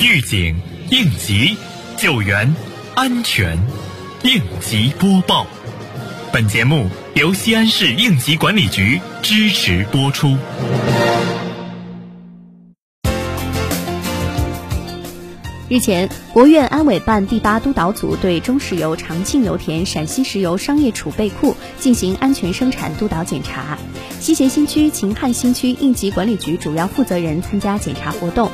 预警、应急、救援、安全，应急播报。本节目由西安市应急管理局支持播出。日前，国务院安委办第八督导组对中石油长庆油田陕西石油商业储备库进行安全生产督导检查，西咸新区、秦汉新区应急管理局主要负责人参加检查活动。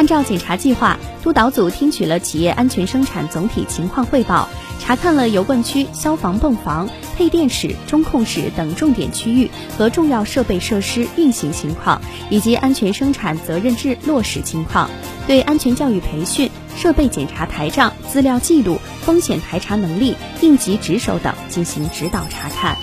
按照检查计划，督导组听取了企业安全生产总体情况汇报，查看了油罐区消防泵房、配电室、中控室等重点区域和重要设备设施运行情况，以及安全生产责任制落实情况，对安全教育培训、设备检查台账、资料记录、风险排查能力、应急值守等进行指导查看。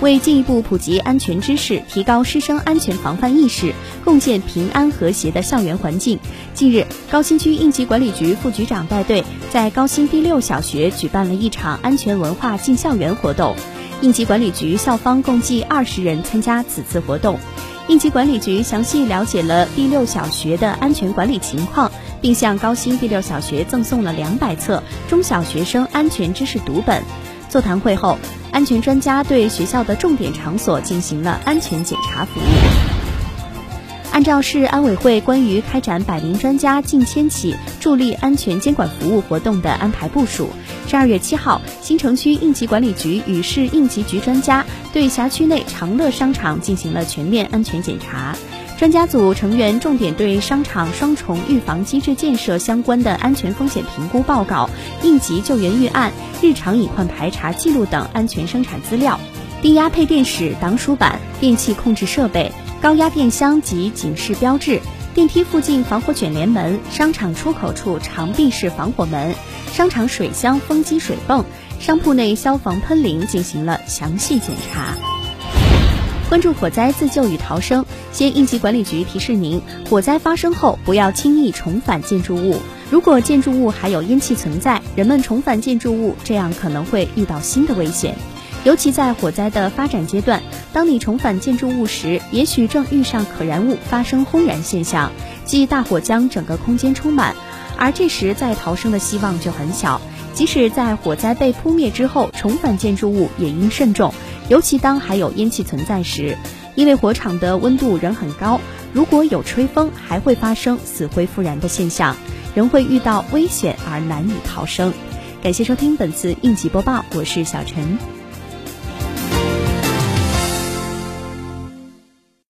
为进一步普及安全知识，提高师生安全防范意识，共建平安和谐的校园环境，近日，高新区应急管理局副局长带队在高新第六小学举办了一场安全文化进校园活动。应急管理局校方共计二十人参加此次活动。应急管理局详细了解了第六小学的安全管理情况，并向高新第六小学赠送了两百册中小学生安全知识读本。座谈会后，安全专家对学校的重点场所进行了安全检查服务。按照市安委会关于开展百名专家近千起助力安全监管服务活动的安排部署，十二月七号，新城区应急管理局与市应急局专家对辖区内长乐商场进行了全面安全检查。专家组成员重点对商场双重预防机制建设相关的安全风险评估报告、应急救援预案、日常隐患排查记录等安全生产资料、低压配电室挡鼠板、电气控制设备、高压电箱及警示标志、电梯附近防火卷帘门、商场出口处长臂式防火门、商场水箱风机水泵、商铺内消防喷淋进行了详细检查。关注火灾自救与逃生，县应急管理局提示您：火灾发生后不要轻易重返建筑物。如果建筑物还有烟气存在，人们重返建筑物，这样可能会遇到新的危险。尤其在火灾的发展阶段，当你重返建筑物时，也许正遇上可燃物发生轰燃现象，即大火将整个空间充满，而这时再逃生的希望就很小。即使在火灾被扑灭之后，重返建筑物也应慎重。尤其当还有烟气存在时，因为火场的温度仍很高，如果有吹风，还会发生死灰复燃的现象，仍会遇到危险而难以逃生。感谢收听本次应急播报，我是小陈。